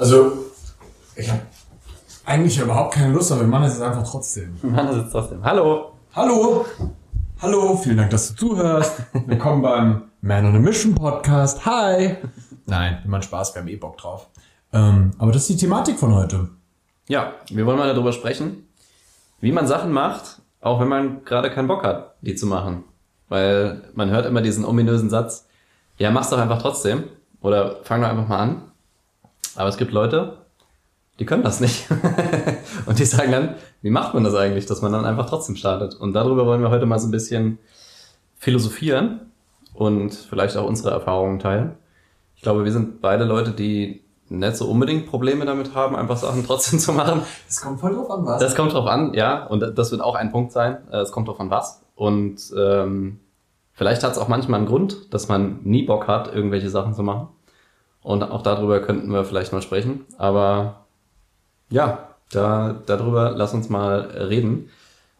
Also, ich habe eigentlich überhaupt keine Lust, aber wir machen es jetzt einfach trotzdem. Wir machen das jetzt trotzdem. Hallo! Hallo! Hallo, vielen Dank, dass du zuhörst. Willkommen beim Man on a Mission Podcast. Hi! Nein, immer Spaß, wir haben eh Bock drauf. Ähm, aber das ist die Thematik von heute. Ja, wir wollen mal darüber sprechen, wie man Sachen macht, auch wenn man gerade keinen Bock hat, die zu machen. Weil man hört immer diesen ominösen Satz, ja, mach's doch einfach trotzdem. Oder fang doch einfach mal an. Aber es gibt Leute, die können das nicht. und die sagen dann, wie macht man das eigentlich, dass man dann einfach trotzdem startet? Und darüber wollen wir heute mal so ein bisschen philosophieren und vielleicht auch unsere Erfahrungen teilen. Ich glaube, wir sind beide Leute, die nicht so unbedingt Probleme damit haben, einfach Sachen trotzdem zu machen. Das kommt voll drauf an, was? Das kommt drauf an, ja. Und das wird auch ein Punkt sein. Es kommt drauf an, was. Und ähm, vielleicht hat es auch manchmal einen Grund, dass man nie Bock hat, irgendwelche Sachen zu machen. Und auch darüber könnten wir vielleicht mal sprechen. Aber ja, da, darüber lass uns mal reden.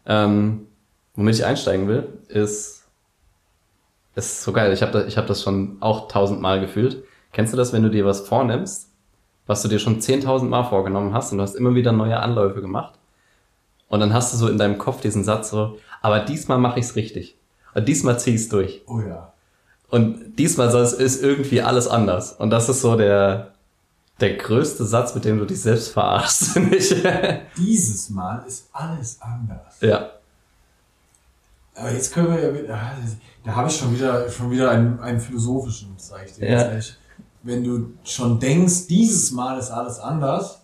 Ähm, womit ich einsteigen will, ist, ist so geil. Ich habe das, ich hab das schon auch tausendmal gefühlt. Kennst du das, wenn du dir was vornimmst, was du dir schon 10.000 Mal vorgenommen hast und du hast immer wieder neue Anläufe gemacht? Und dann hast du so in deinem Kopf diesen Satz so, aber diesmal mache ich's richtig. Und diesmal zieh ich's durch. Oh ja. Und diesmal soll es ist irgendwie alles anders. Und das ist so der, der größte Satz, mit dem du dich selbst verarschst, finde ich. Dieses Mal ist alles anders. ja. Aber jetzt können wir ja mit, ah, da habe ich schon wieder, schon wieder einen, einen philosophischen, sag ich dir Ja. jetzt ehrlich. Wenn du schon denkst, dieses Mal ist alles anders,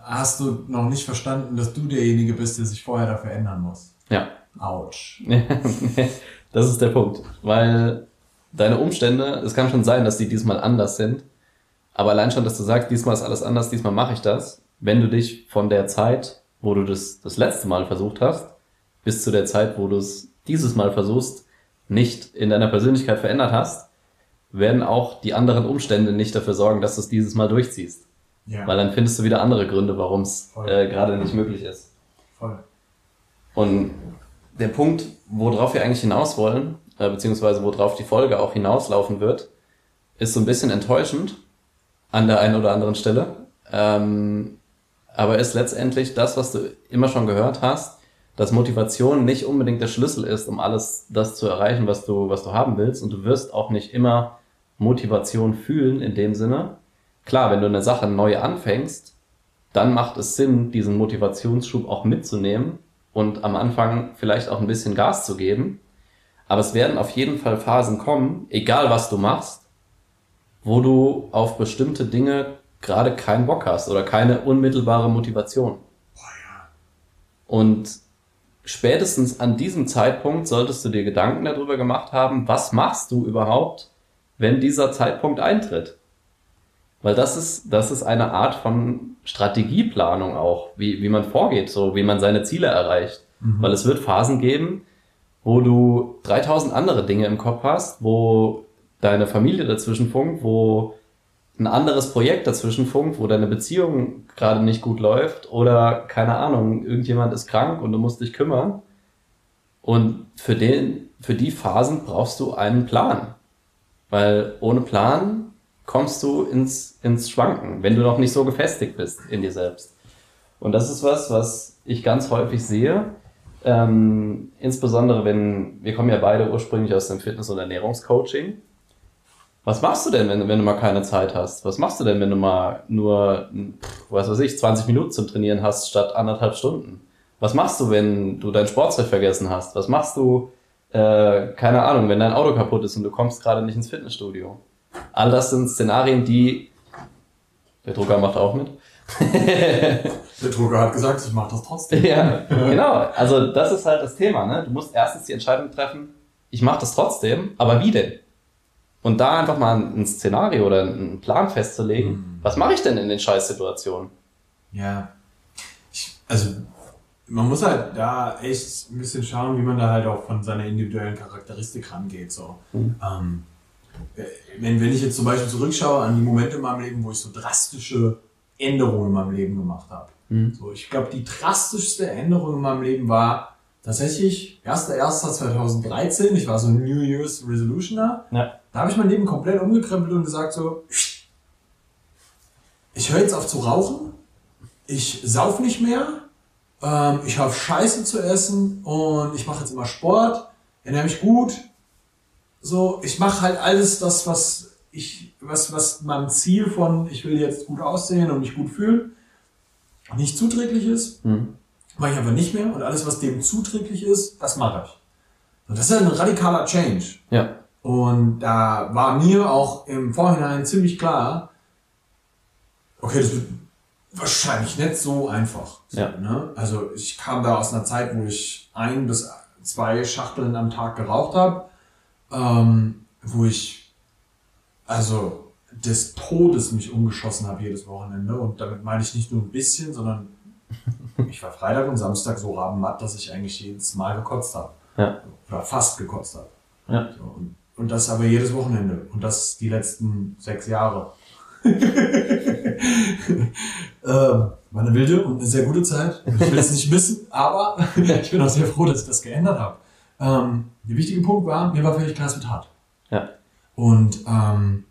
hast du noch nicht verstanden, dass du derjenige bist, der sich vorher dafür ändern muss. Ja. Autsch. das ist der Punkt. Weil deine Umstände, es kann schon sein, dass die diesmal anders sind. Aber allein schon, dass du sagst, diesmal ist alles anders, diesmal mache ich das. Wenn du dich von der Zeit, wo du das das letzte Mal versucht hast, bis zu der Zeit, wo du es dieses Mal versuchst, nicht in deiner Persönlichkeit verändert hast, werden auch die anderen Umstände nicht dafür sorgen, dass du es dieses Mal durchziehst. Ja, Weil dann findest du wieder andere Gründe, warum es äh, gerade nicht möglich ist. voll. Und der Punkt, worauf wir eigentlich hinaus wollen, äh, beziehungsweise worauf die Folge auch hinauslaufen wird, ist so ein bisschen enttäuschend an der einen oder anderen Stelle. Ähm, aber ist letztendlich das, was du immer schon gehört hast, dass Motivation nicht unbedingt der Schlüssel ist, um alles das zu erreichen, was du, was du haben willst. Und du wirst auch nicht immer Motivation fühlen in dem Sinne. Klar, wenn du eine Sache neu anfängst, dann macht es Sinn, diesen Motivationsschub auch mitzunehmen und am Anfang vielleicht auch ein bisschen Gas zu geben. Aber es werden auf jeden Fall Phasen kommen, egal was du machst, wo du auf bestimmte Dinge gerade keinen Bock hast oder keine unmittelbare Motivation. Und spätestens an diesem Zeitpunkt solltest du dir Gedanken darüber gemacht haben, was machst du überhaupt, wenn dieser Zeitpunkt eintritt? Weil das ist, das ist eine Art von Strategieplanung auch, wie, wie man vorgeht, so wie man seine Ziele erreicht. Weil es wird Phasen geben, wo du 3000 andere Dinge im Kopf hast, wo deine Familie dazwischen funkt, wo ein anderes Projekt dazwischen funkt, wo deine Beziehung gerade nicht gut läuft oder keine Ahnung, irgendjemand ist krank und du musst dich kümmern. Und für den, für die Phasen brauchst du einen Plan. Weil ohne Plan kommst du ins, ins Schwanken, wenn du noch nicht so gefestigt bist in dir selbst. Und das ist was, was ich ganz häufig sehe. Ähm, insbesondere wenn, wir kommen ja beide ursprünglich aus dem Fitness- und Ernährungscoaching. Was machst du denn, wenn, wenn du mal keine Zeit hast? Was machst du denn, wenn du mal nur, was weiß ich, 20 Minuten zum Trainieren hast statt anderthalb Stunden? Was machst du, wenn du dein Sportzeug vergessen hast? Was machst du, äh, keine Ahnung, wenn dein Auto kaputt ist und du kommst gerade nicht ins Fitnessstudio? All das sind Szenarien, die, der Drucker macht auch mit, Der Drucker hat gesagt, ich mache das trotzdem. ja, genau. Also das ist halt das Thema. Ne? Du musst erstens die Entscheidung treffen, ich mache das trotzdem, aber wie denn? Und da einfach mal ein Szenario oder einen Plan festzulegen, Mhm. was mache ich denn in den Scheißsituationen? Ja. Ich, also, man muss halt da echt ein bisschen schauen, wie man da halt auch von seiner individuellen Charakteristik rangeht. So. Mhm. Ähm, äh, wenn, wenn ich jetzt zum Beispiel zurückschaue an die Momente in meinem Leben, wo ich so drastische Änderungen in meinem Leben gemacht habe. Mhm. So, ich glaube, die drastischste Änderung in meinem Leben war tatsächlich 1.1.2013. Ich war so ein New Year's Resolutioner. Ja. Da habe ich mein Leben komplett umgekrempelt und gesagt so, ich höre jetzt auf zu rauchen, ich sauf nicht mehr, ähm, ich habe Scheiße zu essen und ich mache jetzt immer Sport, ernähre mich gut. So, ich mache halt alles das, was ich, was, was mein Ziel von, ich will jetzt gut aussehen und mich gut fühlen, nicht zuträglich ist, Mhm. mache ich einfach nicht mehr und alles, was dem zuträglich ist, das mache ich. Und das ist ein radikaler Change. Ja. Und da war mir auch im Vorhinein ziemlich klar, okay, das wird wahrscheinlich nicht so einfach. Ja. ne? Also ich kam da aus einer Zeit, wo ich ein bis zwei Schachteln am Tag geraucht habe, ähm, wo ich also des Todes mich umgeschossen habe jedes Wochenende. Und damit meine ich nicht nur ein bisschen, sondern ich war Freitag und Samstag so rabenmatt, dass ich eigentlich jedes Mal gekotzt habe. Ja. Oder fast gekotzt habe. Ja. So, und, und das aber jedes Wochenende. Und das die letzten sechs Jahre. ähm, war eine wilde und eine sehr gute Zeit. Ich will es nicht missen, aber ich bin auch sehr froh, dass ich das geändert habe. Ähm, der wichtige Punkt war, mir war völlig klar, es wird hart. Ja. Und ähm,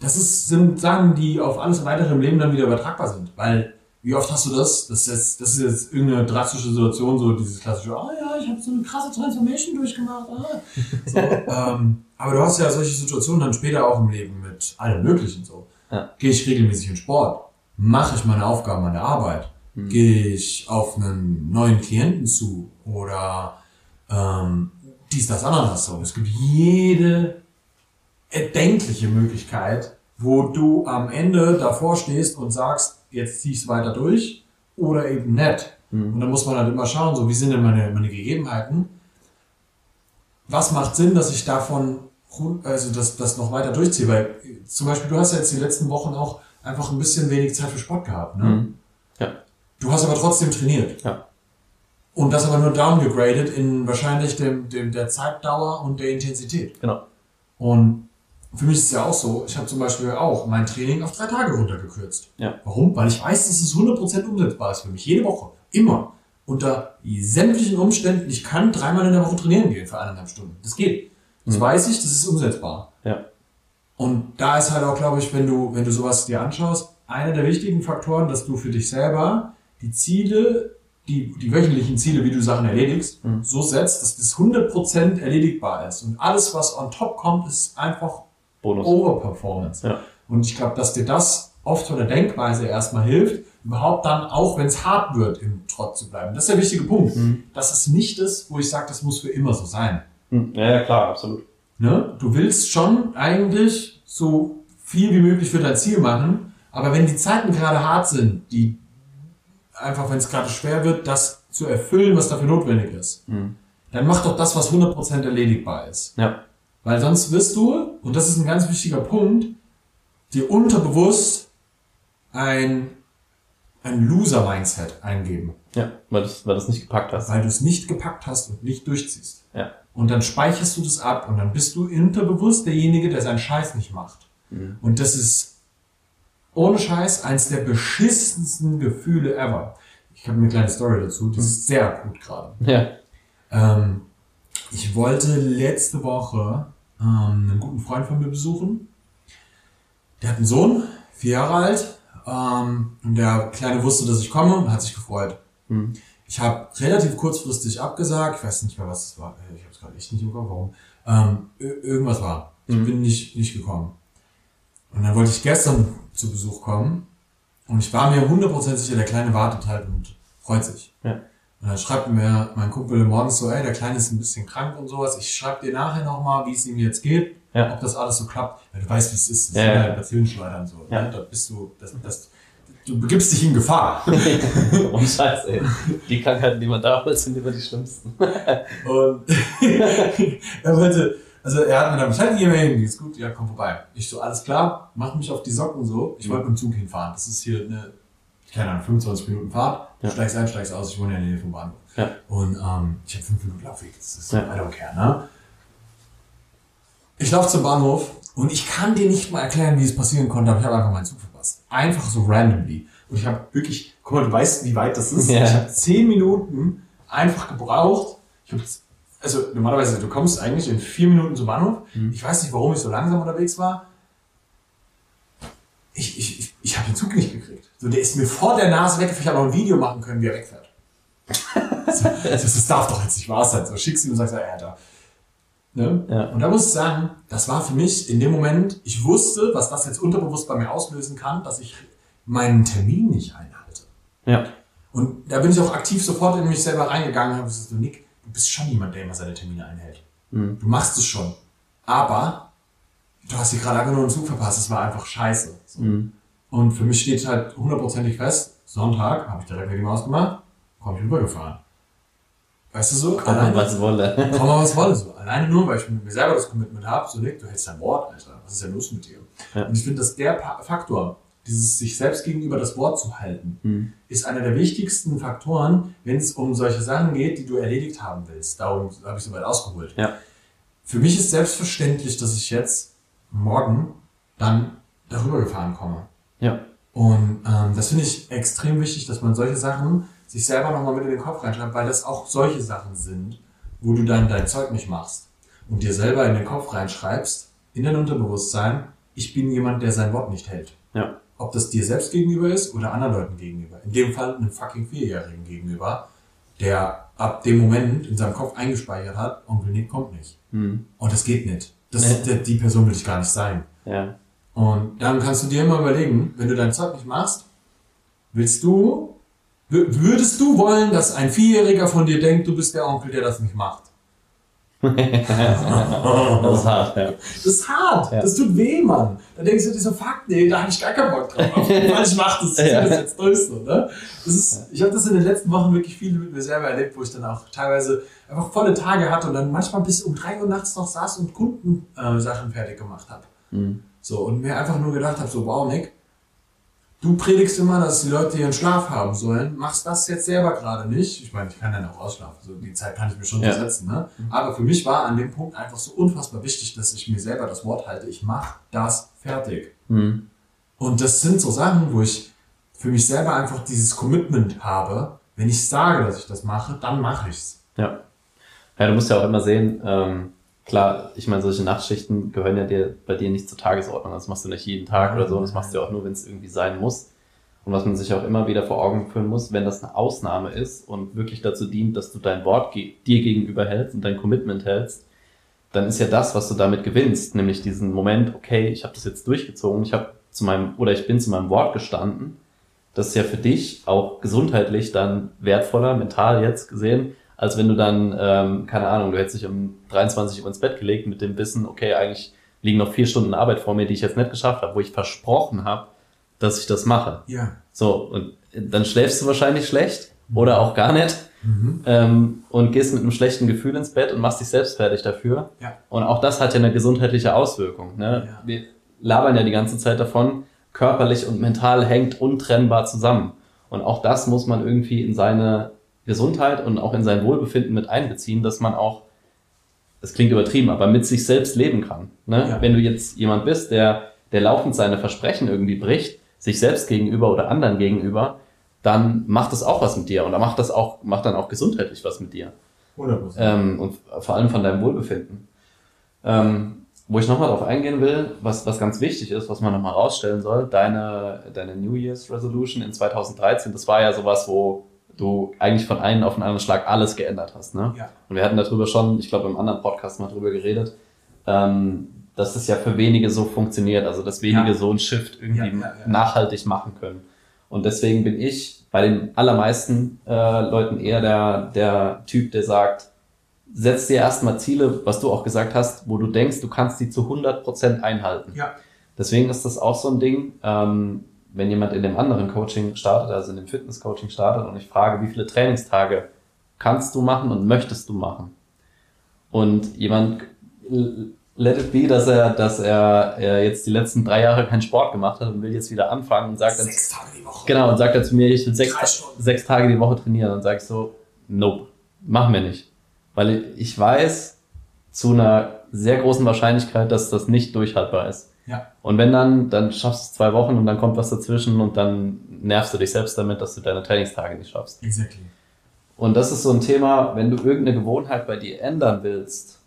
das ist, sind Sachen, die auf alles weitere im Leben dann wieder übertragbar sind. Weil, wie oft hast du das? Das ist jetzt, das ist jetzt irgendeine drastische Situation, so dieses klassische, ah ja, ich habe so eine krasse Transformation durchgemacht. Ah. So, ähm, aber du hast ja solche Situationen dann später auch im Leben mit allem Möglichen so. Ja. Gehe ich regelmäßig in Sport? Mache ich meine Aufgaben an der Arbeit? Gehe ich auf einen neuen Klienten zu? Oder ähm, dies, das, anderes so. Es gibt jede erdenkliche Möglichkeit, wo du am Ende davor stehst und sagst, jetzt zieh ich es weiter durch oder eben nicht. Und dann muss man halt immer schauen, so wie sind denn meine, meine Gegebenheiten? Was macht Sinn, dass ich davon, also das, das noch weiter durchziehe? Weil zum Beispiel, du hast ja jetzt die letzten Wochen auch einfach ein bisschen wenig Zeit für Sport gehabt. Ne? Mhm. Ja. Du hast aber trotzdem trainiert. Ja. Und das aber nur downgegradet in wahrscheinlich dem, dem, der Zeitdauer und der Intensität. Genau. Und für mich ist es ja auch so, ich habe zum Beispiel auch mein Training auf drei Tage runtergekürzt. Ja. Warum? Weil ich weiß, dass es 100% umsetzbar ist für mich. Jede Woche. Immer. Unter sämtlichen Umständen. Ich kann dreimal in der Woche trainieren gehen für eineinhalb Stunden. Das geht. Das weiß ich, das ist umsetzbar. Ja. Und da ist halt auch, glaube ich, wenn du, wenn du sowas dir anschaust, einer der wichtigen Faktoren, dass du für dich selber die Ziele, die, die wöchentlichen Ziele, wie du Sachen erledigst, Mhm. so setzt, dass das 100% erledigbar ist. Und alles, was on top kommt, ist einfach Bonus. Overperformance. Ja. Und ich glaube, dass dir das oft von der Denkweise erstmal hilft, überhaupt dann, auch wenn es hart wird, im Trott zu bleiben. Das ist der wichtige Punkt. Mhm. Das ist nicht das, wo ich sage, das muss für immer so sein. Hm. Ja, ja, klar, absolut. Ne? Du willst schon eigentlich so viel wie möglich für dein Ziel machen, aber wenn die Zeiten gerade hart sind, die einfach, wenn es gerade schwer wird, das zu erfüllen, was dafür notwendig ist, Mhm. dann mach doch das, was 100% erledigbar ist. Ja. Weil sonst wirst du, und das ist ein ganz wichtiger Punkt, dir unterbewusst ein, ein Loser-Mindset eingeben, Ja, weil du weil nicht gepackt hast. weil du es nicht gepackt hast und nicht durchziehst. Ja. Und dann speicherst du das ab und dann bist du unterbewusst derjenige, der seinen Scheiß nicht macht. Mhm. Und das ist ohne Scheiß eins der beschissensten Gefühle ever. Ich habe eine kleine Story dazu, die ist sehr gut gerade. Ja. Ähm, ich wollte letzte Woche ähm, einen guten Freund von mir besuchen. Der hat einen Sohn, vier Jahre alt. Ähm, und der Kleine wusste, dass ich komme und hat sich gefreut. Mhm. Ich habe relativ kurzfristig abgesagt. Ich weiß nicht mehr, was es war. Ich habe es gerade echt nicht im Kopf, warum. Ähm, ir- irgendwas war. Ich Mhm. bin nicht, nicht gekommen. Und dann wollte ich gestern zu Besuch kommen. Und ich war mir 100% sicher, der Kleine wartet halt und freut sich. Ja. Und dann schreibt mir mein Kumpel morgens so, ey, der Kleine ist ein bisschen krank und sowas. Ich schreibe dir nachher nochmal, wie es ihm jetzt geht, Ja. ob das alles so klappt. Weil du weißt, wie es ist. Das Ja, ist ja. halt Bazillenschleudern so. Ja. Ne? Da bist du, das, das, du begibst dich in Gefahr. oh, scheiße, ey. Die Krankheiten, die man da hat, sind immer die schlimmsten. Und er wollte, also er hat mir dann Bescheid gegeben, hey, geht's gut, ja, komm vorbei. Ich so, alles klar, mach mich auf die Socken so. Ich wollte mit dem Zug hinfahren. Das ist hier eine, keine Ahnung, 25 Minuten Fahrt. Ja. Steigst ein, steigst aus, ich wohne ja in der Nähe vom Bahnhof. Ja. Und ähm, ich habe fünf Minuten Laufweg, das ist Ja. I don't care, ne? Ich laufe zum Bahnhof und ich kann dir nicht mal erklären, wie es passieren konnte, aber ich habe einfach meinen Zug verpasst. Einfach so randomly. Und ich habe wirklich, guck mal, du weißt, wie weit das ist. Ja. Ich habe zehn Minuten einfach gebraucht. Ich hab, also normalerweise, du kommst eigentlich in vier Minuten zum Bahnhof. Mhm. Ich weiß nicht, warum ich so langsam unterwegs war. Ich, ich, ich, ich habe den Zug nicht gekriegt. So, der ist mir vor der Nase weg, ich habe noch ein Video machen können, wie er wegfährt. so, das, das darf doch jetzt nicht wahr sein. So schickst du und sagst, ja, da. Ne? Ja. Und da muss ich sagen, das war für mich in dem Moment, ich wusste, was das jetzt unterbewusst bei mir auslösen kann, dass ich meinen Termin nicht einhalte. Ja. Und da bin ich auch aktiv sofort in mich selber reingegangen und habe gesagt, so, Nick, du bist schon jemand, der immer seine Termine einhält. Mhm. Du machst es schon. Aber du hast dir gerade nur einen Zug verpasst, das war einfach scheiße. So. Mhm. Und für mich steht halt hundertprozentig fest, Sonntag habe ich direkt mit ihm ausgemacht, komme ich rübergefahren. Weißt du so? Komme alleine, was wolle. komm mal was wolle so. Alleine nur, weil ich mit mir selber das Commitment habe, so Nick, du hältst dein Wort, Alter. Was ist denn los mit dir? Ja. Und ich finde, dass der Faktor, dieses sich selbst gegenüber das Wort zu halten, Mhm. ist einer der wichtigsten Faktoren, wenn es um solche Sachen geht, die du erledigt haben willst. Darum habe ich so weit ausgeholt. Ja. Für mich ist selbstverständlich, dass ich jetzt morgen dann darüber gefahren komme. Ja. Und ähm, das finde ich extrem wichtig, dass man solche Sachen sich selber nochmal mit in den Kopf reinschreibt, weil das auch solche Sachen sind, wo du dann dein Zeug nicht machst und dir selber in den Kopf reinschreibst, in dein Unterbewusstsein, ich bin jemand, der sein Wort nicht hält. Ja. Ob das dir selbst gegenüber ist oder anderen Leuten gegenüber. In dem Fall einem fucking Vierjährigen gegenüber, der ab dem Moment in seinem Kopf eingespeichert hat, Onkel Nick kommt nicht. Mhm. Und das geht nicht. Das, Nee. der, die Person will ich gar nicht sein. Ja. Und dann kannst du dir immer überlegen, wenn du dein Zeug nicht machst, willst du, wür- würdest du wollen, dass ein Vierjähriger von dir denkt, du bist der Onkel, der das nicht macht? Das ist hart, ja. Das ist hart, Ja. das tut weh, Mann. Da denkst du dir so, fuck, nee, da habe ich gar keinen Bock drauf. Weil ich mach das, ich Ja. das jetzt durch, so, ne? Das ist, ich habe das in den letzten Wochen wirklich viel mit mir selber erlebt, wo ich dann auch teilweise einfach volle Tage hatte und dann manchmal bis um drei Uhr nachts noch saß und Kundensachen äh, Sachen fertig gemacht habe. Mhm. So, und mir einfach nur gedacht habe, so, wow, Nick, du predigst immer, dass die Leute ihren Schlaf haben sollen, machst das jetzt selber gerade nicht. Ich meine, ich kann dann auch ausschlafen, so die Zeit kann ich mir schon Ja. setzen, ne? Aber für mich war an dem Punkt einfach so unfassbar wichtig, dass ich mir selber das Wort halte, ich mach das fertig. Mhm. Und das sind so Sachen, wo ich für mich selber einfach dieses Commitment habe, wenn ich sage, dass ich das mache, dann mache ich's. Ja. Ja, du musst ja auch immer sehen, ähm, klar, ich meine, solche Nachtschichten gehören ja dir, bei dir nicht zur Tagesordnung. Das machst du nicht jeden Tag oder so. Das machst du ja auch nur, wenn es irgendwie sein muss. Und was man sich auch immer wieder vor Augen führen muss, wenn das eine Ausnahme ist und wirklich dazu dient, dass du dein Wort ge dir gegenüber hältst und dein Commitment hältst, dann ist ja das, was du damit gewinnst, nämlich diesen Moment, okay, ich habe das jetzt durchgezogen, ich habe zu meinem oder ich bin zu meinem Wort gestanden. Das ist ja für dich auch gesundheitlich dann wertvoller, mental jetzt gesehen, als wenn du dann, ähm, keine Ahnung, du hättest dich um 23 Uhr ins Bett gelegt mit dem Wissen, okay, eigentlich liegen noch vier Stunden Arbeit vor mir, die ich jetzt nicht geschafft habe, wo ich versprochen habe, dass ich das mache. Ja. So, und dann schläfst du wahrscheinlich schlecht oder auch gar nicht Mhm. ähm, und gehst mit einem schlechten Gefühl ins Bett und machst dich selbst fertig dafür. Ja. Und auch das hat ja eine gesundheitliche Auswirkung. Ne? Ja. Wir labern ja die ganze Zeit davon, körperlich und mental hängt untrennbar zusammen. Und auch das muss man irgendwie in seine Gesundheit und auch in sein Wohlbefinden mit einbeziehen, dass man auch, das klingt übertrieben, aber mit sich selbst leben kann. Ne? Ja. Wenn du jetzt jemand bist, der, der laufend seine Versprechen irgendwie bricht, sich selbst gegenüber oder anderen gegenüber, dann macht das auch was mit dir und dann macht das auch, macht dann auch gesundheitlich was mit dir. 100%. Ähm, und vor allem von deinem Wohlbefinden. Ähm, wo ich nochmal drauf eingehen will, was, was ganz wichtig ist, was man nochmal rausstellen soll, deine, deine New Year's Resolution in 2013, das war ja sowas, wo du eigentlich von einem auf den anderen Schlag alles geändert hast. Ne? Ja. Und wir hatten darüber schon, ich glaube im anderen Podcast mal drüber geredet, ähm, dass es ja für wenige so funktioniert, also dass wenige Ja. so einen Shift irgendwie Ja, nachhaltig machen können. Und deswegen bin ich bei den allermeisten äh, Leuten eher der, der Typ, der sagt, setz dir erstmal Ziele, was du auch gesagt hast, wo du denkst, du kannst die zu 100% einhalten. Ja. Deswegen ist das auch so ein Ding, ähm, wenn jemand in dem anderen Coaching startet, also in dem Fitness-Coaching startet und ich frage, wie viele Trainingstage kannst du machen und möchtest du machen? Und jemand let it be, dass er, dass er, er jetzt die letzten drei Jahre keinen Sport gemacht hat und will jetzt wieder anfangen und sagt dann, Sechs Tage die Woche. Genau, und sagt er zu mir, ich will sechs, sechs Tage die Woche trainieren. Dann sage ich so, nope, machen wir nicht. Weil ich weiß zu einer sehr großen Wahrscheinlichkeit, dass das nicht durchhaltbar ist. Ja. Und wenn dann, dann schaffst du zwei Wochen und dann kommt was dazwischen und dann nervst du dich selbst damit, dass du deine Trainingstage nicht schaffst. Exactly. Und das ist so ein Thema, wenn du irgendeine Gewohnheit bei dir ändern willst,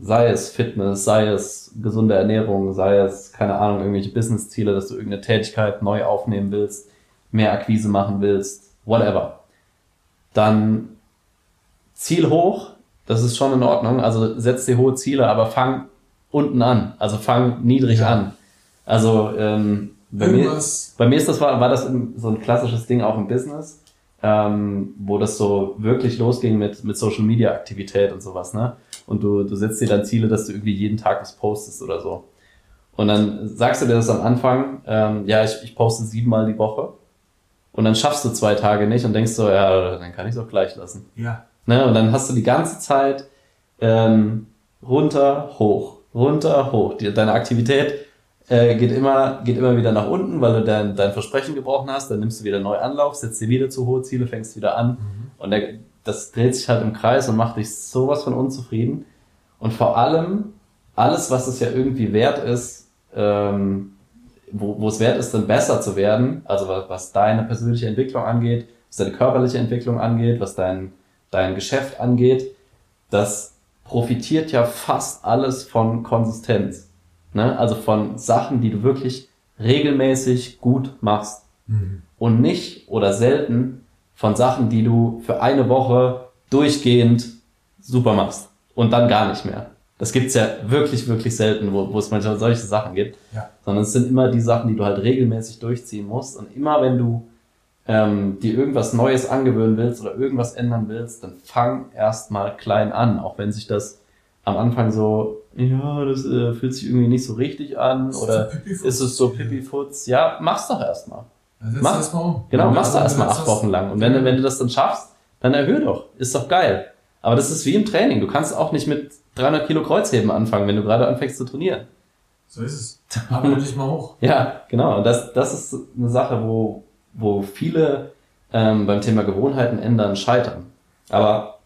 sei es Fitness, sei es gesunde Ernährung, sei es, keine Ahnung, irgendwelche Business-Ziele, dass du irgendeine Tätigkeit neu aufnehmen willst, mehr Akquise machen willst, whatever. Dann Ziel hoch, das ist schon in Ordnung. Also setz dir hohe Ziele, aber fang unten an. Also fang niedrig Ja. an. Also ähm, bei, mir, bei mir ist das war, war das so ein klassisches Ding auch im Business, ähm, wo das so wirklich losging mit, mit Social Media Aktivität und sowas, ne? Und du, du setzt dir dann Ziele, dass du irgendwie jeden Tag was postest oder so. Und dann sagst du dir das am Anfang, ähm, ja, ich, ich poste siebenmal die Woche. Und dann schaffst du zwei Tage nicht und denkst so, ja, dann kann ich es auch gleich lassen. Ja. Ne? Und dann hast du die ganze Zeit ähm, runter, hoch, runter, hoch. Die, deine Aktivität äh, geht, immer, geht immer wieder nach unten, weil du dein, dein Versprechen gebrochen hast. Dann nimmst du wieder neu Anlauf, setzt dir wieder zu hohe Ziele, fängst wieder an. Und der, das dreht sich halt im Kreis und macht dich sowas von unzufrieden. Und vor allem, alles, was es ja irgendwie wert ist, ähm, wo, wo es wert ist, dann besser zu werden, also was, was deine persönliche Entwicklung angeht, was deine körperliche Entwicklung angeht, was dein, dein Geschäft angeht, das profitiert ja fast alles von Konsistenz. Ne? Also von Sachen, die du wirklich regelmäßig gut machst. Mhm. Und nicht oder selten von Sachen, die du für eine Woche durchgehend super machst. Und dann gar nicht mehr. Das gibt's ja wirklich, wirklich selten, wo, wo es manchmal solche Sachen gibt. Ja. Sondern es sind immer die Sachen, die du halt regelmäßig durchziehen musst. Und immer wenn du ähm, dir irgendwas Neues angewöhnen willst oder irgendwas ändern willst, dann fang erstmal klein an. Auch wenn sich das am Anfang so, ja, das äh, fühlt sich irgendwie nicht so richtig an ist oder ist es so Pipifutz? Ja, mach's doch erstmal. Dann setz Mach- das mal um. Genau, machst du also, erstmal acht Wochen lang. Und wenn, du- wenn du das dann schaffst, dann erhöh doch. Ist doch geil. Aber das ist wie im Training. Du kannst auch nicht mit 300 Kilo Kreuzheben anfangen, wenn du gerade anfängst zu trainieren. So ist es. Arbeite dich mal hoch. Ja, genau. Und das, das ist eine Sache, wo, wo viele ähm, beim Thema Gewohnheiten ändern scheitern. Aber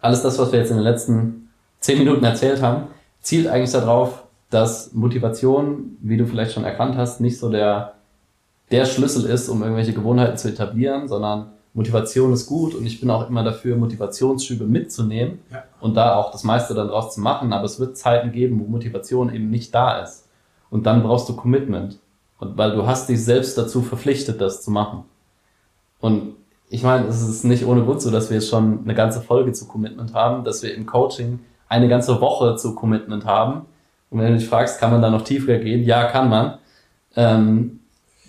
alles das, was wir jetzt in den letzten zehn Minuten erzählt haben, zielt eigentlich darauf, dass Motivation, wie du vielleicht schon erkannt hast, nicht so der, der Schlüssel ist, um irgendwelche Gewohnheiten zu etablieren, sondern Motivation ist gut und ich bin auch immer dafür, Motivationsschübe mitzunehmen Ja. und da auch das meiste dann draus zu machen, aber es wird Zeiten geben, wo Motivation eben nicht da ist. Und dann brauchst du Commitment. Und weil du hast dich selbst dazu verpflichtet, das zu machen. Und ich meine, es ist nicht ohne Grund so, dass wir jetzt schon eine ganze Folge zu Commitment haben, dass wir im Coaching eine ganze Woche zu Commitment haben. Und wenn du dich fragst, kann man da noch tiefer gehen? Ja, kann man. Ähm,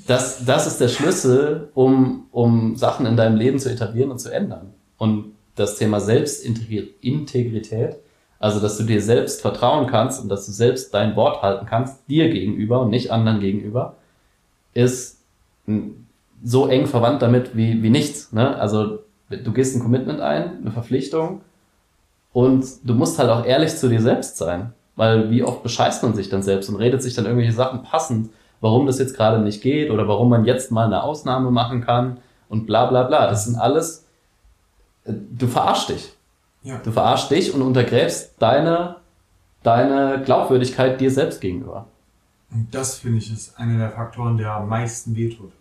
das, das ist der Schlüssel, um, um Sachen in deinem Leben zu etablieren und zu ändern. Und das Thema Selbstintegrität, also dass du dir selbst vertrauen kannst und dass du selbst dein Wort halten kannst, dir gegenüber und nicht anderen gegenüber, ist so eng verwandt damit wie, wie nichts. Ne? Also du gehst ein Commitment ein, eine Verpflichtung und du musst halt auch ehrlich zu dir selbst sein. Weil wie oft bescheißt man sich dann selbst und redet sich dann irgendwelche Sachen passend, warum das jetzt gerade nicht geht oder warum man jetzt mal eine Ausnahme machen kann und bla bla bla. Das sind alles, äh, du verarschst dich. Ja. Du verarschst dich und untergräbst deine, deine Glaubwürdigkeit dir selbst gegenüber. Und das, finde ich, ist einer der Faktoren, der am meisten wehtut.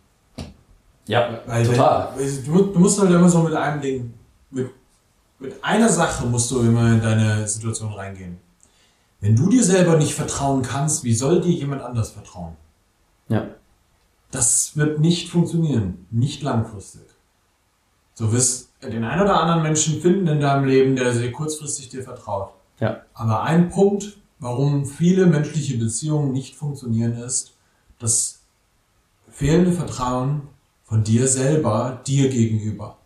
Ja, Weil total. Du, du musst halt immer so mit einem Ding, mit, mit einer Sache musst du immer in deine Situation reingehen. Wenn du dir selber nicht vertrauen kannst, wie soll dir jemand anders vertrauen? Ja, Das wird nicht funktionieren. Nicht langfristig. Du wirst den einen oder anderen Menschen finden in deinem Leben, der dir kurzfristig dir vertraut. ja, Aber ein Punkt, warum viele menschliche Beziehungen nicht funktionieren, ist das fehlende Vertrauen von dir selber dir gegenüber,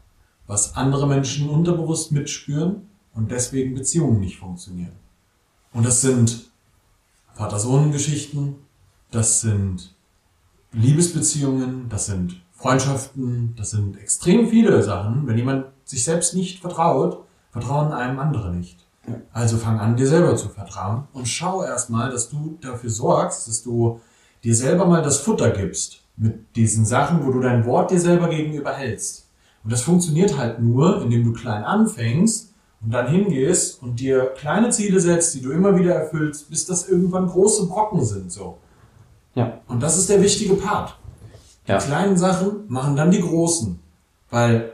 was andere Menschen unterbewusst mitspüren und deswegen Beziehungen nicht funktionieren. Und das sind Vater-Sohn-Geschichten, das sind Liebesbeziehungen, das sind Freundschaften, das sind extrem viele Sachen. Wenn jemand sich selbst nicht vertraut, vertrauen einem andere nicht. Also fang an, dir selber zu vertrauen und schau erstmal, dass du dafür sorgst, dass du dir selber mal das Futter gibst mit diesen Sachen, wo du dein Wort dir selber gegenüber hältst. Und das funktioniert halt nur, indem du klein anfängst und dann hingehst und dir kleine Ziele setzt, die du immer wieder erfüllst, bis das irgendwann große Brocken sind, so. ja, Und das ist der wichtige Part. Die Ja. kleinen Sachen machen dann die großen. Weil,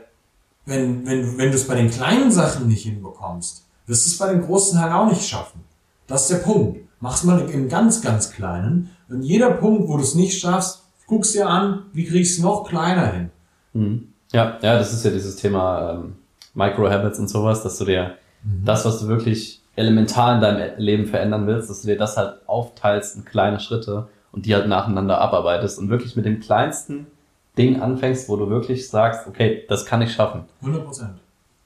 wenn, wenn, wenn du es bei den kleinen Sachen nicht hinbekommst, wirst du es bei den großen halt auch nicht schaffen. Das ist der Punkt. Mach's mal im ganz, ganz Kleinen. Und jeder Punkt, wo du es nicht schaffst, guckst dir an, wie kriegst du es noch kleiner hin. Mhm. Ja, ja, das ist ja dieses Thema ähm, Micro-Habits und sowas, dass du dir mhm. das, was du wirklich elementar in deinem Leben verändern willst, dass du dir das halt aufteilst in kleine Schritte und die halt nacheinander abarbeitest und wirklich mit dem kleinsten Ding anfängst, wo du wirklich sagst, okay, das kann ich schaffen. 100 Prozent.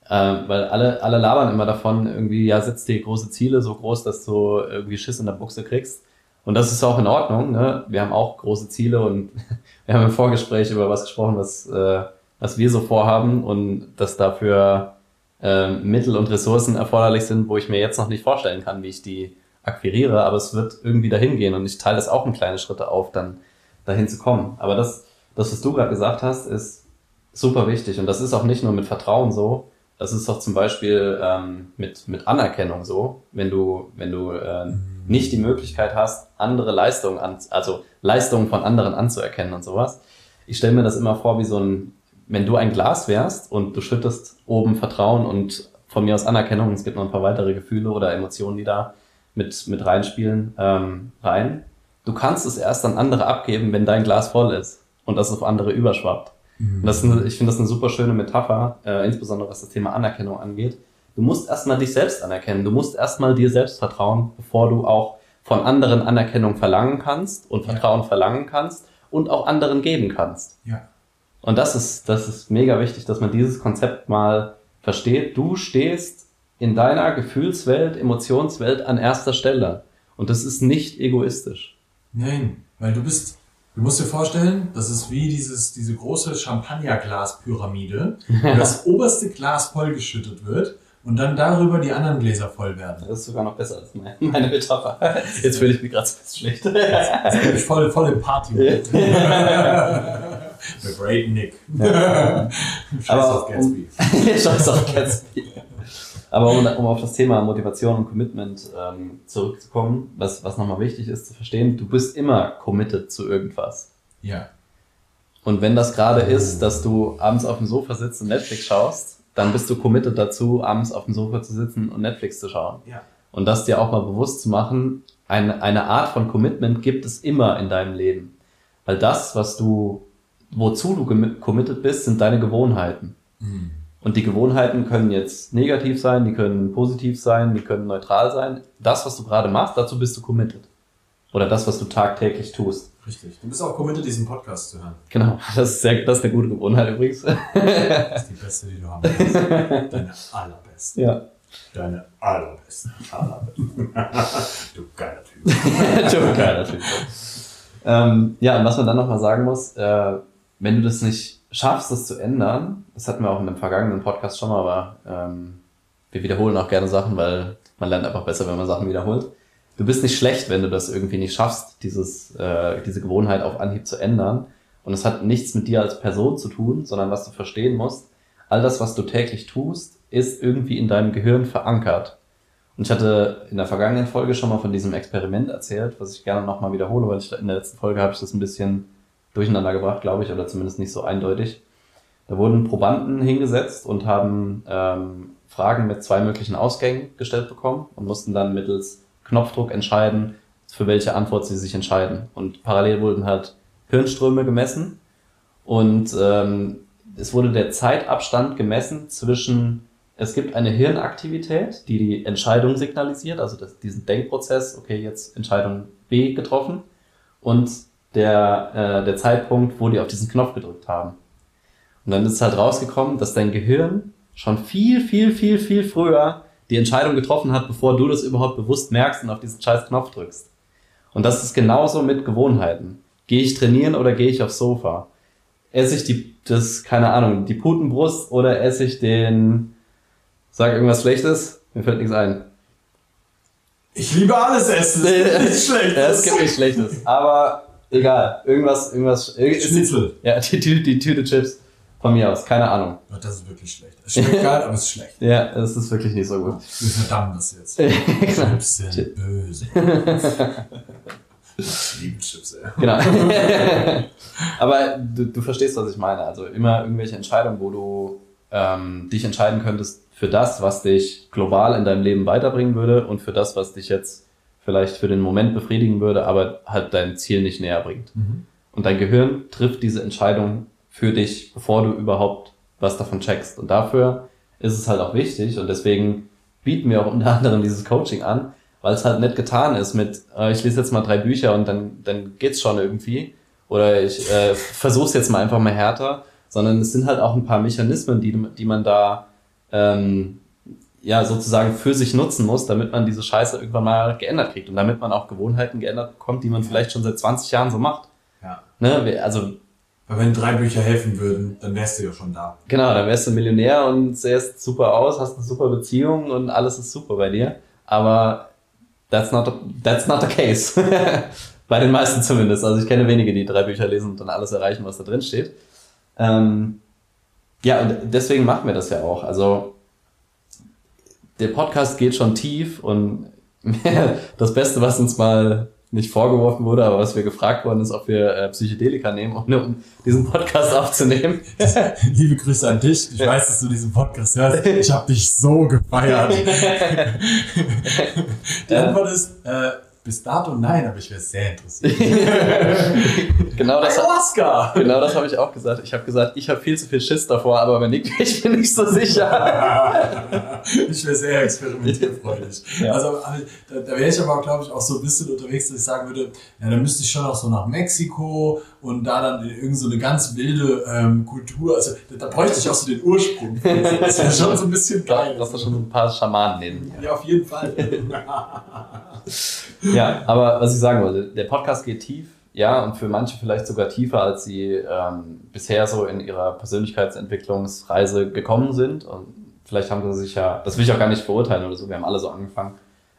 Ähm, weil alle, alle labern immer davon, irgendwie, ja, setz dir große Ziele so groß, dass du irgendwie Schiss in der Buchse kriegst. Und das ist auch in Ordnung. Ne? Wir haben auch große Ziele und wir haben im Vorgespräch über was gesprochen, was, äh, was wir so vorhaben und dass dafür äh, Mittel und Ressourcen erforderlich sind, wo ich mir jetzt noch nicht vorstellen kann, wie ich die akquiriere, aber es wird irgendwie dahin gehen und ich teile das auch in kleine Schritte auf, dann dahin zu kommen. Aber das, das was du gerade gesagt hast, ist super wichtig und das ist auch nicht nur mit Vertrauen so, das ist doch zum Beispiel ähm, mit, mit Anerkennung so, wenn du, wenn du äh, nicht die Möglichkeit hast, andere Leistungen an, also Leistungen von anderen anzuerkennen und sowas. Ich stelle mir das immer vor wie so ein, wenn du ein Glas wärst und du schüttest oben Vertrauen und von mir aus Anerkennung, es gibt noch ein paar weitere Gefühle oder Emotionen, die da mit, mit reinspielen, ähm, rein. Du kannst es erst an andere abgeben, wenn dein Glas voll ist und das auf andere überschwappt. Mhm. Eine, ich finde das eine super schöne Metapher, äh, insbesondere was das Thema Anerkennung angeht. Du musst erstmal dich selbst anerkennen. Du musst erstmal dir selbst vertrauen, bevor du auch von anderen Anerkennung verlangen kannst und Vertrauen ja. verlangen kannst und auch anderen geben kannst. Ja. Und das ist, das ist mega wichtig, dass man dieses Konzept mal versteht. Du stehst in deiner Gefühlswelt, Emotionswelt an erster Stelle. Und das ist nicht egoistisch. Nein, weil du bist, Du musst dir vorstellen, das ist wie dieses, diese große Champagnerglas-Pyramide, wo das oberste Glas vollgeschüttet wird und dann darüber die anderen Gläser voll werden. Das ist sogar noch besser als meine Metapher. Jetzt fühle ich mich gerade schlecht. Jetzt bin ich voll, voll im Party. The Great Nick. Scheiß auf Gatsby. Scheiß auf Gatsby. Aber um, um, auf das Thema Motivation und Commitment ähm, zurückzukommen, was, was nochmal wichtig ist zu verstehen, du bist immer committed zu irgendwas. Ja. Und wenn das gerade oh. ist, dass du abends auf dem Sofa sitzt und Netflix schaust, dann bist du committed dazu, abends auf dem Sofa zu sitzen und Netflix zu schauen. Ja. Und das dir auch mal bewusst zu machen, eine, eine Art von Commitment gibt es immer in deinem Leben. Weil das, was du, wozu du committed bist, sind deine Gewohnheiten. Mhm. Und die Gewohnheiten können jetzt negativ sein, die können positiv sein, die können neutral sein. Das, was du gerade machst, dazu bist du committed. Oder das, was du tagtäglich tust. Richtig. Du bist auch committed, diesen Podcast zu hören. Genau. Das ist, sehr, das ist eine gute Gewohnheit übrigens. Das ist die beste, die du haben kannst. Deine allerbeste. Ja. Deine allerbeste. allerbeste. du geiler Typ. du geiler Typ. Ähm, ja, und was man dann nochmal sagen muss, äh, wenn du das nicht schaffst, das zu ändern, das hatten wir auch in einem vergangenen Podcast schon mal, aber ähm, wir wiederholen auch gerne Sachen, weil man lernt einfach besser, wenn man Sachen wiederholt. Du bist nicht schlecht, wenn du das irgendwie nicht schaffst, dieses, äh, diese Gewohnheit auf Anhieb zu ändern. Und es hat nichts mit dir als Person zu tun, sondern was du verstehen musst, all das, was du täglich tust, ist irgendwie in deinem Gehirn verankert. Und ich hatte in der vergangenen Folge schon mal von diesem Experiment erzählt, was ich gerne nochmal wiederhole, weil ich in der letzten Folge habe ich das ein bisschen durcheinander gebracht, glaube ich, oder zumindest nicht so eindeutig. Da wurden Probanden hingesetzt und haben ähm, Fragen mit zwei möglichen Ausgängen gestellt bekommen und mussten dann mittels Knopfdruck entscheiden, für welche Antwort sie sich entscheiden. Und parallel wurden halt Hirnströme gemessen und ähm, es wurde der Zeitabstand gemessen zwischen, es gibt eine Hirnaktivität, die die Entscheidung signalisiert, also das, diesen Denkprozess, okay, jetzt Entscheidung B getroffen und der, äh, der Zeitpunkt, wo die auf diesen Knopf gedrückt haben. Und dann ist halt rausgekommen, dass dein Gehirn schon viel, viel, viel, viel früher die Entscheidung getroffen hat, bevor du das überhaupt bewusst merkst und auf diesen scheiß Knopf drückst. Und das ist genauso mit Gewohnheiten. Gehe ich trainieren oder gehe ich aufs Sofa? Esse ich die, das, keine Ahnung, die Putenbrust oder esse ich den, sag irgendwas Schlechtes? Mir fällt nichts ein. Ich liebe alles essen. nichts Schlechtes. Es gibt nichts Schlechtes. Aber Egal, irgendwas, irgendwas. Schnitzel. Ja, die, die, die Tüte Chips. Von mir aus, keine Ahnung. Oh, das ist wirklich schlecht. Es schmeckt geil, aber es ist schlecht. Ja, das ist wirklich nicht so gut. Wir verdammen das jetzt. Chips sind böse. Ich liebe Chips, ey. Genau. aber du, du verstehst, was ich meine. Also immer irgendwelche Entscheidungen, wo du ähm, dich entscheiden könntest für das, was dich global in deinem Leben weiterbringen würde und für das, was dich jetzt vielleicht für den Moment befriedigen würde, aber halt dein Ziel nicht näher bringt. Mhm. Und dein Gehirn trifft diese Entscheidung für dich, bevor du überhaupt was davon checkst. Und dafür ist es halt auch wichtig und deswegen bieten wir auch unter anderem dieses Coaching an, weil es halt nicht getan ist mit, äh, ich lese jetzt mal drei Bücher und dann, dann geht's schon irgendwie. Oder ich äh, versuch's jetzt mal einfach mal härter, sondern es sind halt auch ein paar Mechanismen, die, die man da ähm, ja sozusagen für sich nutzen muss, damit man diese Scheiße irgendwann mal geändert kriegt und damit man auch Gewohnheiten geändert bekommt, die man vielleicht schon seit 20 Jahren so macht. Ja. Ne? Also Weil wenn drei Bücher helfen würden, dann wärst du ja schon da. Genau, dann wärst du Millionär und sähst super aus, hast eine super Beziehung und alles ist super bei dir. Aber that's not, that's not the case. bei den meisten zumindest. Also ich kenne wenige, die drei Bücher lesen und dann alles erreichen, was da drin steht. Ähm, ja, und deswegen machen wir das ja auch. Also der Podcast geht schon tief und das Beste, was uns mal nicht vorgeworfen wurde, aber was wir gefragt worden ist, ob wir äh, Psychedelika nehmen, um, um diesen Podcast aufzunehmen. Liebe Grüße an dich. Ich weiß, dass du diesen Podcast hörst. Ich habe dich so gefeiert. Die Antwort ist, äh, bis dato nein, aber ich wäre sehr interessiert. genau das, Ayahuasca! genau das habe ich auch gesagt. Ich habe gesagt, ich habe viel zu viel Schiss davor, aber wenn ich, ich bin nicht so sicher. ich wäre sehr experimentierfreudig. Ja. Also da, da wäre ich aber, glaube ich, auch so ein bisschen unterwegs, dass ich sagen würde, ja, dann müsste ich schon auch so nach Mexiko und da dann in irgendeine so eine ganz wilde ähm, Kultur, also da, da bräuchte ich auch so den Ursprung. Das wäre schon so ein bisschen geil. Du hast da schon ein paar Schamanen dir. Ja, auf jeden Fall. Ja, aber was ich sagen wollte, der Podcast geht tief, ja, und für manche vielleicht sogar tiefer, als sie ähm, bisher so in ihrer Persönlichkeitsentwicklungsreise gekommen sind. Und vielleicht haben sie sich ja, das will ich auch gar nicht verurteilen oder so, wir haben alle so angefangen,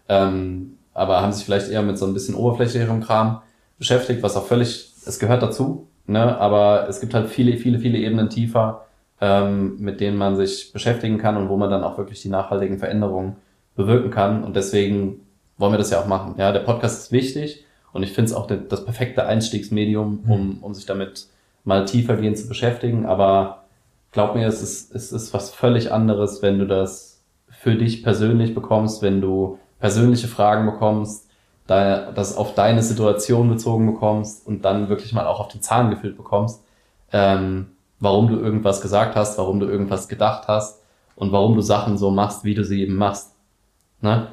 ähm, aber haben sich vielleicht eher mit so ein bisschen oberflächlicherem Kram beschäftigt, was auch völlig, es gehört dazu, ne, aber es gibt halt viele, viele, viele Ebenen tiefer, ähm, mit denen man sich beschäftigen kann und wo man dann auch wirklich die nachhaltigen Veränderungen bewirken kann. Und deswegen wollen wir das ja auch machen. Ja, der Podcast ist wichtig und ich finde es auch das perfekte Einstiegsmedium, um, um sich damit mal tiefergehend zu beschäftigen. Aber glaub mir, es ist, es ist was völlig anderes, wenn du das für dich persönlich bekommst, wenn du persönliche Fragen bekommst, da, das auf deine Situation bezogen bekommst und dann wirklich mal auch auf den Zahn gefüllt bekommst, ähm, warum du irgendwas gesagt hast, warum du irgendwas gedacht hast und warum du Sachen so machst, wie du sie eben machst. Ne?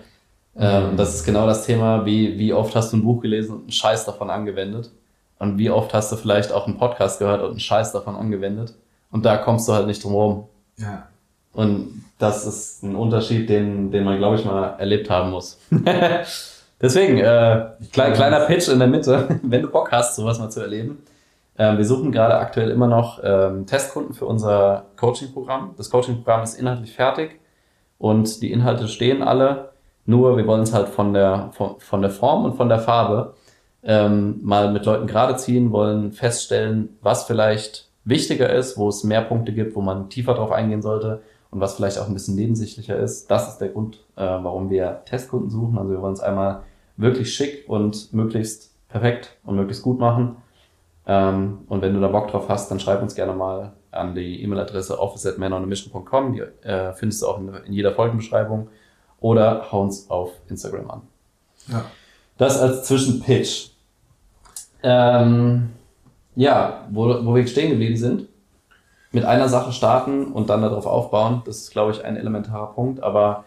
Ähm, das ist genau das Thema, wie, wie oft hast du ein Buch gelesen und einen Scheiß davon angewendet? Und wie oft hast du vielleicht auch einen Podcast gehört und einen Scheiß davon angewendet? Und da kommst du halt nicht drum rum. ja. Und das ist ein Unterschied, den, den man, glaube ich, mal erlebt haben muss. Deswegen, äh, klein, kleiner Pitch in der Mitte, wenn du Bock hast, sowas mal zu erleben. Ähm, wir suchen gerade aktuell immer noch ähm, Testkunden für unser Coaching-Programm. Das Coaching-Programm ist inhaltlich fertig und die Inhalte stehen alle. Nur wir wollen es halt von der, von, von der Form und von der Farbe ähm, mal mit Leuten gerade ziehen, wollen feststellen, was vielleicht wichtiger ist, wo es mehr Punkte gibt, wo man tiefer drauf eingehen sollte und was vielleicht auch ein bisschen nebensächlicher ist. Das ist der Grund, äh, warum wir Testkunden suchen. Also wir wollen es einmal wirklich schick und möglichst perfekt und möglichst gut machen. Ähm, und wenn du da Bock drauf hast, dann schreib uns gerne mal an die E-Mail-Adresse office@manonemission.com. Die äh, findest du auch in, in jeder Folgenbeschreibung. Oder hau uns auf Instagram an. ja. Das als Zwischenpitch. Ähm, ja, wo, wo wir stehen geblieben sind. Mit einer Sache starten und dann darauf aufbauen. Das ist, glaube ich, ein elementarer Punkt. Aber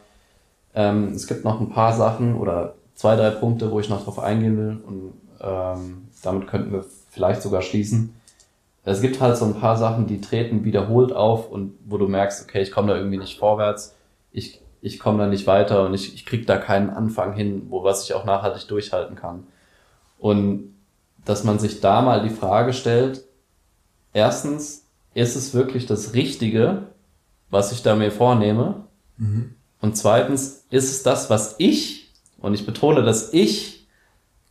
ähm, es gibt noch ein paar Sachen oder zwei, drei Punkte, wo ich noch drauf eingehen will. Und ähm, damit könnten wir vielleicht sogar schließen. Es gibt halt so ein paar Sachen, die treten wiederholt auf und wo du merkst, okay, ich komme da irgendwie nicht vorwärts. Ich, ich komme da nicht weiter und ich, ich kriege da keinen Anfang hin, wo was ich auch nachhaltig durchhalten kann. Und dass man sich da mal die Frage stellt, erstens, ist es wirklich das Richtige, was ich da mir vornehme? Mhm. Und zweitens, ist es das, was ich, und ich betone das ich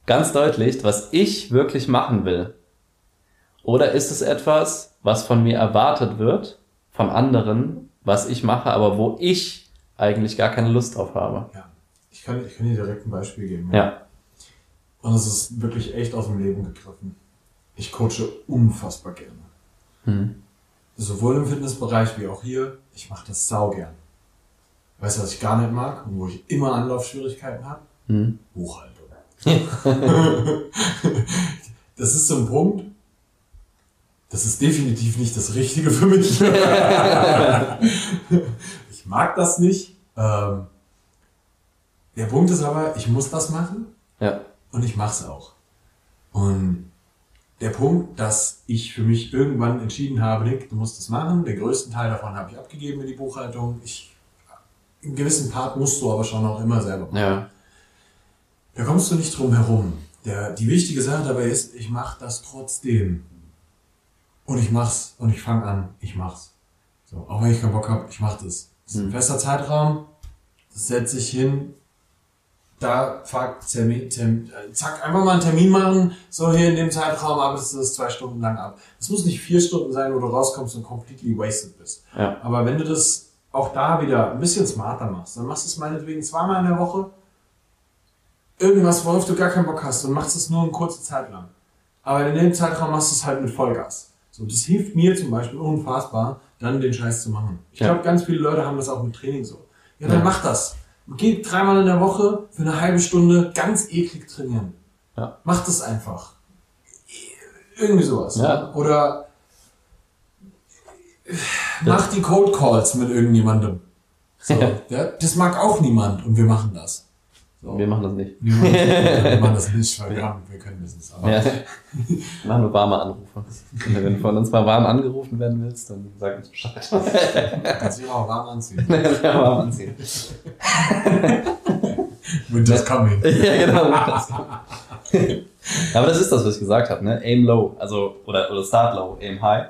ganz deutlich, was ich wirklich machen will? Oder ist es etwas, was von mir erwartet wird, von anderen, was ich mache, aber wo ich eigentlich gar keine Lust drauf habe? ja. Ich kann, ich kann dir direkt ein Beispiel geben. Ja. Und es ist wirklich echt aus dem Leben gegriffen. Ich coache unfassbar gerne. Hm. Sowohl im Fitnessbereich wie auch hier. Ich mache das sau gern. Weißt du, was ich gar nicht mag und wo ich immer Anlaufschwierigkeiten habe? Hm. Buchhaltung. das ist so ein Punkt. Das ist definitiv nicht das Richtige für mich. ich mag das nicht. Ähm, der Punkt ist aber, ich muss das machen. Ja. Und ich mache es auch. Und der Punkt, dass ich für mich irgendwann entschieden habe, Nick, du musst das machen. Den größten Teil davon habe ich abgegeben in die Buchhaltung. Ich, einen gewissen Part musst du aber schon auch immer selber machen. Ja. Da kommst du nicht drum herum. Der, die wichtige Sache dabei ist, ich mache das trotzdem. Und ich mach's und ich fange an, ich mach's. So, auch wenn ich keinen Bock habe, ich mach das. Das ist ein Hm. fester Zeitraum, das setze ich hin, da, fuck, Termin, Termin, äh, zack, einfach mal einen Termin machen, so hier in dem Zeitraum, arbeitest du das zwei Stunden lang ab. Das muss nicht vier Stunden sein, wo du rauskommst und completely wasted bist. Ja. Aber wenn du das auch da wieder ein bisschen smarter machst, dann machst du es meinetwegen zweimal in der Woche, irgendwas, worauf du gar keinen Bock hast und machst es nur eine kurze Zeit lang. Aber in dem Zeitraum machst du es halt mit Vollgas. So, das hilft mir zum Beispiel unfassbar, dann den Scheiß zu machen. Ich Ja. glaube, ganz viele Leute haben das auch mit Training so. Ja, dann Ja. mach das. Geh dreimal in der Woche für eine halbe Stunde ganz eklig trainieren. Ja. Mach das einfach. Irgendwie sowas. Ja. Oder mach die Cold Calls mit irgendjemandem. So, das mag auch niemand und wir machen das. So. Wir machen das nicht. Niemand, wir machen das nicht, weil wir, haben, wir können das nicht. Aber Ja. Wir machen nur warme Anrufe. Und wenn du von uns mal warm angerufen werden willst, dann sag uns Bescheid. kannst du dich auch warm anziehen. ja, warm anziehen. Winter's coming. ja, genau. Aber das ist das, was ich gesagt habe, ne? Aim low, also oder, oder start low, aim high.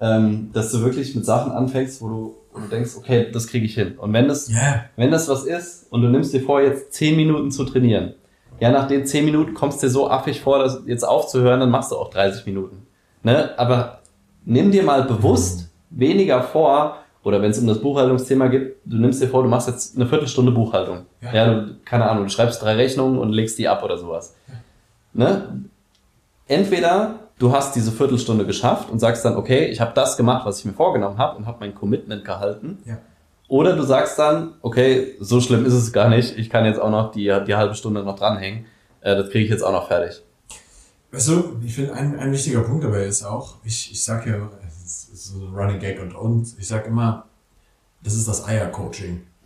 Ähm, dass du wirklich mit Sachen anfängst, wo du, wo du denkst, okay, das kriege ich hin. Und wenn das, Ja. wenn das was ist und du nimmst dir vor, jetzt 10 Minuten zu trainieren, ja, nach den 10 Minuten kommst du dir so affig vor, das jetzt aufzuhören, dann machst du auch 30 Minuten. Ne? Aber nimm dir mal bewusst weniger vor, oder wenn es um das Buchhaltungsthema geht, du nimmst dir vor, du machst jetzt eine Viertelstunde Buchhaltung. Ja. Ja, du, keine Ahnung, du schreibst drei Rechnungen und legst die ab oder sowas. Ne? Entweder du hast diese Viertelstunde geschafft und sagst dann, okay, ich habe das gemacht, was ich mir vorgenommen habe und habe mein Commitment gehalten. Ja. Oder du sagst dann, okay, so schlimm ist es gar nicht, ich kann jetzt auch noch die, die halbe Stunde noch dranhängen, äh, das kriege ich jetzt auch noch fertig. Weißt du, ich finde, ein, ein wichtiger Punkt dabei ist auch, ich, ich sag ja, es ist so ein Running Gag und und, ich sag immer, das ist das Eier-Coaching.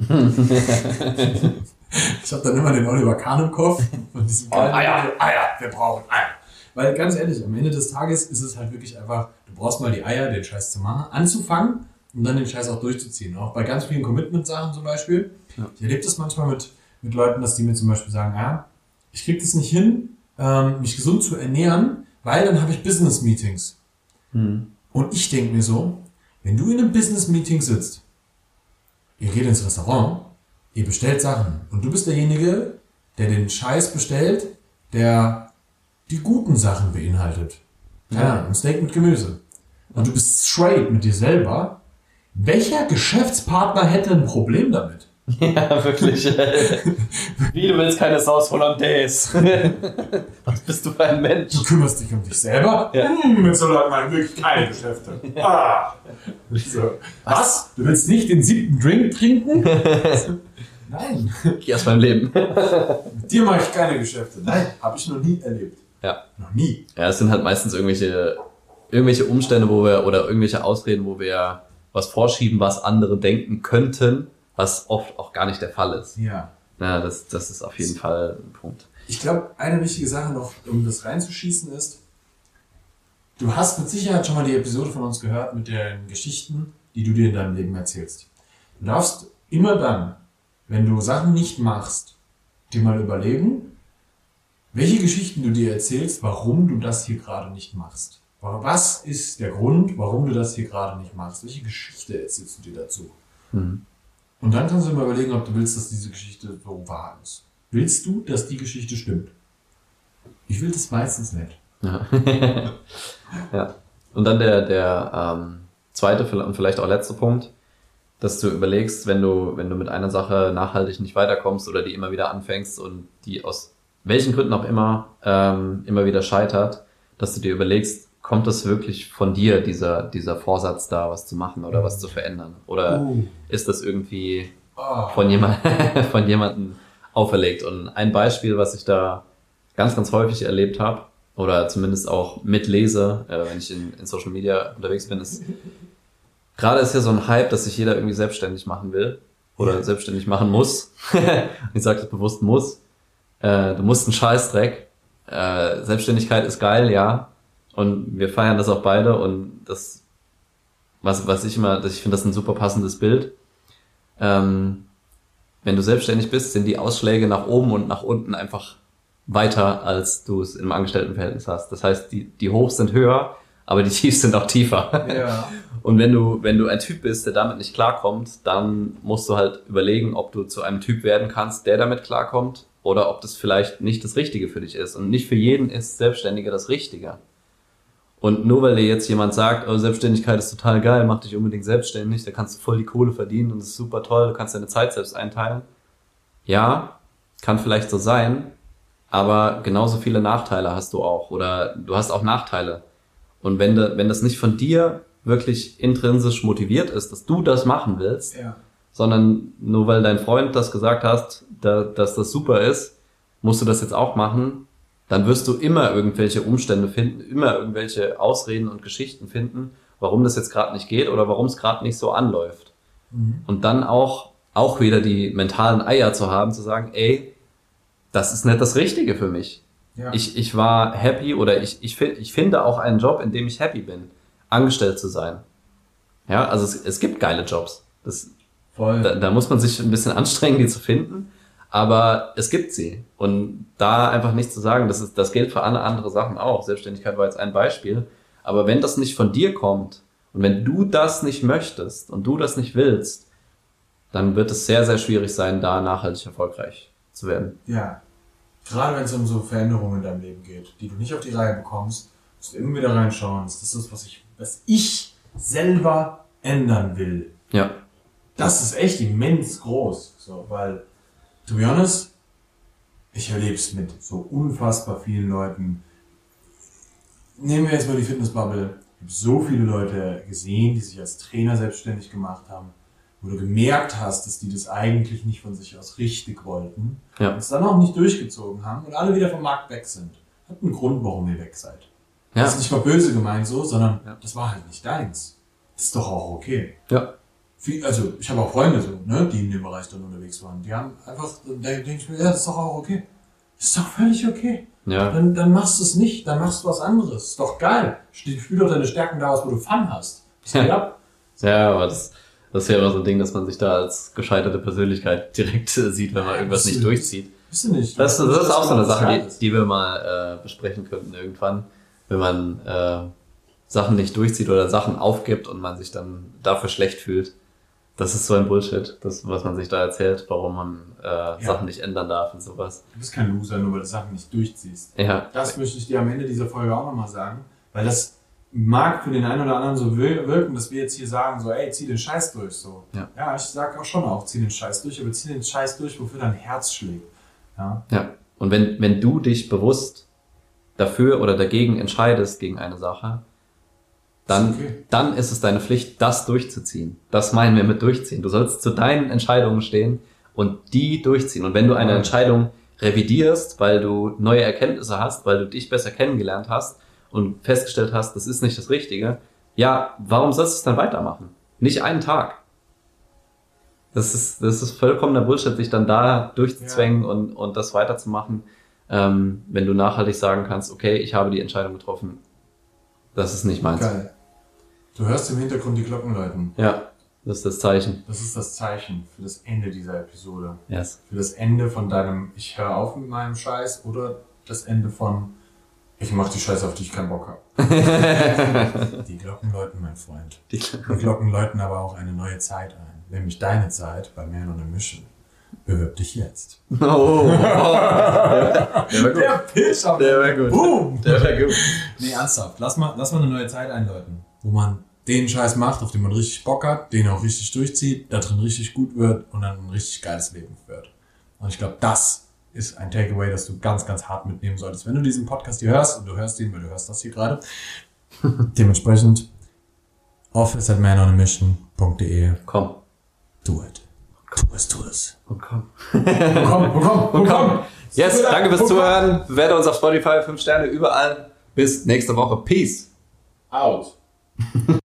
ich habe dann immer den Oliver Kahn im Kopf und diesem Oh, Eier. Eier, wir brauchen Eier. Weil ganz ehrlich, am Ende des Tages ist es halt wirklich einfach, du brauchst mal die Eier, den Scheiß zu machen, anzufangen und dann den Scheiß auch durchzuziehen. Auch bei ganz vielen Commitment-Sachen zum Beispiel. Ja. Ich erlebe das manchmal mit, mit Leuten, dass die mir zum Beispiel sagen, ja, ich krieg das nicht hin, ähm, mich gesund zu ernähren, weil dann habe ich Business-Meetings. Hm. Und ich denke mir so, wenn du in einem Business-Meeting sitzt, ihr geht ins Restaurant, ihr bestellt Sachen und du bist derjenige, der den Scheiß bestellt, der die guten Sachen beinhaltet. Keine Ja. Ahnung, ein Steak mit Gemüse. Und du bist straight mit dir selber. Welcher Geschäftspartner hätte ein Problem damit? Ja, wirklich. Wie, du willst keine Sauce Hollandaise? Was bist du für ein Mensch? Du kümmerst dich um dich selber? Ja. Hm, mit so Leuten ich wirklich keine Geschäfte. Ah. So. Was? Du willst nicht den siebten Drink trinken? Nein. Geh aus meinem Leben. Mit dir mache ich keine Geschäfte. Nein, habe ich noch nie erlebt. Ja. Noch nie. Ja, es sind halt meistens irgendwelche, irgendwelche Umstände, wo wir, oder irgendwelche Ausreden, wo wir was vorschieben, was andere denken könnten, was oft auch gar nicht der Fall ist. Ja. Ja, das, das ist auf jeden Fall ein Punkt. Ich glaube, eine wichtige Sache noch, um das reinzuschießen, ist, du hast mit Sicherheit schon mal die Episode von uns gehört mit den Geschichten, die du dir in deinem Leben erzählst. Du darfst immer dann, wenn du Sachen nicht machst, dir mal überlegen, welche Geschichten du dir erzählst, warum du das hier gerade nicht machst. Was ist der Grund, warum du das hier gerade nicht machst? Welche Geschichte erzählst du dir dazu? Mhm. Und dann kannst du mal überlegen, ob du willst, dass diese Geschichte so wahr ist. Willst du, dass die Geschichte stimmt? Ich will das meistens nicht. Ja. ja. Und dann der, der ähm, zweite und vielleicht auch letzte Punkt, dass du überlegst, wenn du, wenn du mit einer Sache nachhaltig nicht weiterkommst oder die immer wieder anfängst und die aus welchen Gründen auch immer ähm, immer wieder scheitert, dass du dir überlegst, kommt das wirklich von dir, dieser, dieser Vorsatz da, was zu machen oder was zu verändern? Oder Uh. ist das irgendwie Oh. von, jemand, von jemandem auferlegt. Und ein Beispiel, was ich da ganz, ganz häufig erlebt habe oder zumindest auch mitlese, äh, wenn ich in, in Social Media unterwegs bin, ist gerade ist ja so ein Hype, dass sich jeder irgendwie selbstständig machen will oder Ja. selbstständig machen muss. ich sage das bewusst muss. Äh, du musst einen Scheißdreck. Äh, Selbstständigkeit ist geil, ja. Und wir feiern das auch beide und das, was, was ich immer, ich finde das ein super passendes Bild. Ähm, wenn du selbstständig bist, sind die Ausschläge nach oben und nach unten einfach weiter, als du es im Angestelltenverhältnis hast. Das heißt, die, die Hochs sind höher, aber die Tiefs sind auch tiefer. Ja. Und wenn du, wenn du ein Typ bist, der damit nicht klarkommt, dann musst du halt überlegen, ob du zu einem Typ werden kannst, der damit klarkommt, oder ob das vielleicht nicht das Richtige für dich ist. Und nicht für jeden ist Selbstständiger das Richtige. Und nur weil dir jetzt jemand sagt, oh, Selbstständigkeit ist total geil, mach dich unbedingt selbstständig, da kannst du voll die Kohle verdienen und das ist super toll, du kannst deine Zeit selbst einteilen. Ja, kann vielleicht so sein, aber genauso viele Nachteile hast du auch oder du hast auch Nachteile. Und wenn, de, wenn das nicht von dir wirklich intrinsisch motiviert ist, dass du das machen willst, Ja. Sondern nur weil dein Freund das gesagt hast, da, dass das super ist, musst du das jetzt auch machen, dann wirst du immer irgendwelche Umstände finden, immer irgendwelche Ausreden und Geschichten finden, warum das jetzt gerade nicht geht oder warum es gerade nicht so anläuft. Und dann auch, auch wieder die mentalen Eier zu haben, zu sagen, ey, das ist nicht das Richtige für mich. Ja. Ich, ich war happy oder ich, ich, ich finde auch einen Job, in dem ich happy bin, angestellt zu sein. Ja, also es, es gibt geile Jobs. Das, Voll. da, da muss man sich ein bisschen anstrengen, die zu finden. Aber es gibt sie. Und da einfach nicht zu sagen, das, ist, das gilt für alle andere Sachen auch. Selbstständigkeit war jetzt ein Beispiel. Aber wenn das nicht von dir kommt und wenn du das nicht möchtest und du das nicht willst, dann wird es sehr, sehr schwierig sein, da nachhaltig erfolgreich zu werden. Ja. Gerade wenn es um so Veränderungen in deinem Leben geht, die du nicht auf die Reihe bekommst, musst du immer wieder reinschauen. Ist das das, was ich, was ich selber ändern will? Ja. Das ist echt immens groß. So, weil, to be honest, ich erlebe es mit so unfassbar vielen Leuten. Nehmen wir jetzt mal die Fitnessbubble. Ich habe so viele Leute gesehen, die sich als Trainer selbstständig gemacht haben, wo du gemerkt hast, dass die das eigentlich nicht von sich aus richtig wollten Ja. und es dann auch nicht durchgezogen haben und alle wieder vom Markt weg sind. Hat einen Grund, warum ihr weg seid. Ja. Das ist nicht mal böse gemeint so, sondern Ja. das war halt nicht deins. Das ist doch auch okay. Ja. Viel, also ich habe auch Freunde so, ne, die in dem Bereich dann unterwegs waren. Die haben einfach, da denke ich mir, ja, das ist doch auch okay. Das ist doch völlig okay. Ja. Dann, dann machst du es nicht, dann machst du was anderes. Ist doch geil. Spiel doch deine Stärken da aus, wo du Fun hast. Das geht Ja. ab. Ja, aber das, das ist ja immer so ein Ding, dass man sich da als gescheiterte Persönlichkeit direkt äh, sieht, wenn man irgendwas nicht durchzieht. Bist du nicht. Das, das ist auch so eine Sache, das die, die wir mal äh, besprechen könnten irgendwann, wenn man äh, Sachen nicht durchzieht oder Sachen aufgibt und man sich dann dafür schlecht fühlt. Das ist so ein Bullshit, das, was man sich da erzählt, warum man äh, Sachen nicht ändern darf und sowas. Du bist kein Loser, nur weil du Sachen nicht durchziehst. Ja, Das möchte ich dir am Ende dieser Folge auch nochmal sagen, weil das mag für den einen oder anderen so wir- wirken, dass wir jetzt hier sagen, so, ey, zieh den Scheiß durch, so. Ja. ich sag auch schon auch, zieh den Scheiß durch, aber zieh den Scheiß durch, wofür dein Herz schlägt. Ja, ja. Und wenn, wenn du dich bewusst dafür oder dagegen entscheidest gegen eine Sache, dann, Ist okay. dann ist es deine Pflicht, das durchzuziehen. Das meinen wir mit durchziehen. Du sollst zu deinen Entscheidungen stehen und die durchziehen. Und wenn du eine Ja. Entscheidung revidierst, weil du neue Erkenntnisse hast, weil du dich besser kennengelernt hast und festgestellt hast, das ist nicht das Richtige, ja, warum sollst du es dann weitermachen? Nicht einen Tag. Das ist, das ist vollkommener Bullshit, sich dann da durchzuzwängen und, und das weiterzumachen, ähm, wenn du nachhaltig sagen kannst, okay, ich habe die Entscheidung getroffen, das ist nicht meins. geil. Du hörst im Hintergrund die Glocken läuten. Ja, das ist das Zeichen. Das ist das Zeichen für das Ende dieser Episode. Yes. Für das Ende von deinem Ich höre auf mit meinem Scheiß oder das Ende von Ich mach die Scheiße, auf die ich keinen Bock habe. die Glocken läuten, mein Freund. Die, Die Glocken läuten aber auch eine neue Zeit ein. Nämlich deine Zeit bei on a Mission. Bewirb dich jetzt. oh, oh, der, der war gut. Pitch auf Der war gut. Boom! Der war gut. Nee, ernsthaft. Lass mal, lass mal eine neue Zeit einläuten. Wo man den Scheiß macht, auf den man richtig Bock hat, den auch richtig durchzieht, da drin richtig gut wird und dann ein richtig geiles Leben wird. Und ich glaube, das ist ein Takeaway, das du ganz, ganz hart mitnehmen solltest. Wenn du diesen Podcast hier hörst, und du hörst ihn, weil du hörst das hier gerade, dementsprechend office at manonmission.de Komm. Do it. Tu es, tu es. Und komm. Komm, komm, komm, komm. Yes, danke fürs Zuhören. Bewerte uns auf Spotify, 5 Sterne überall. Bis nächste Woche. Peace. Out.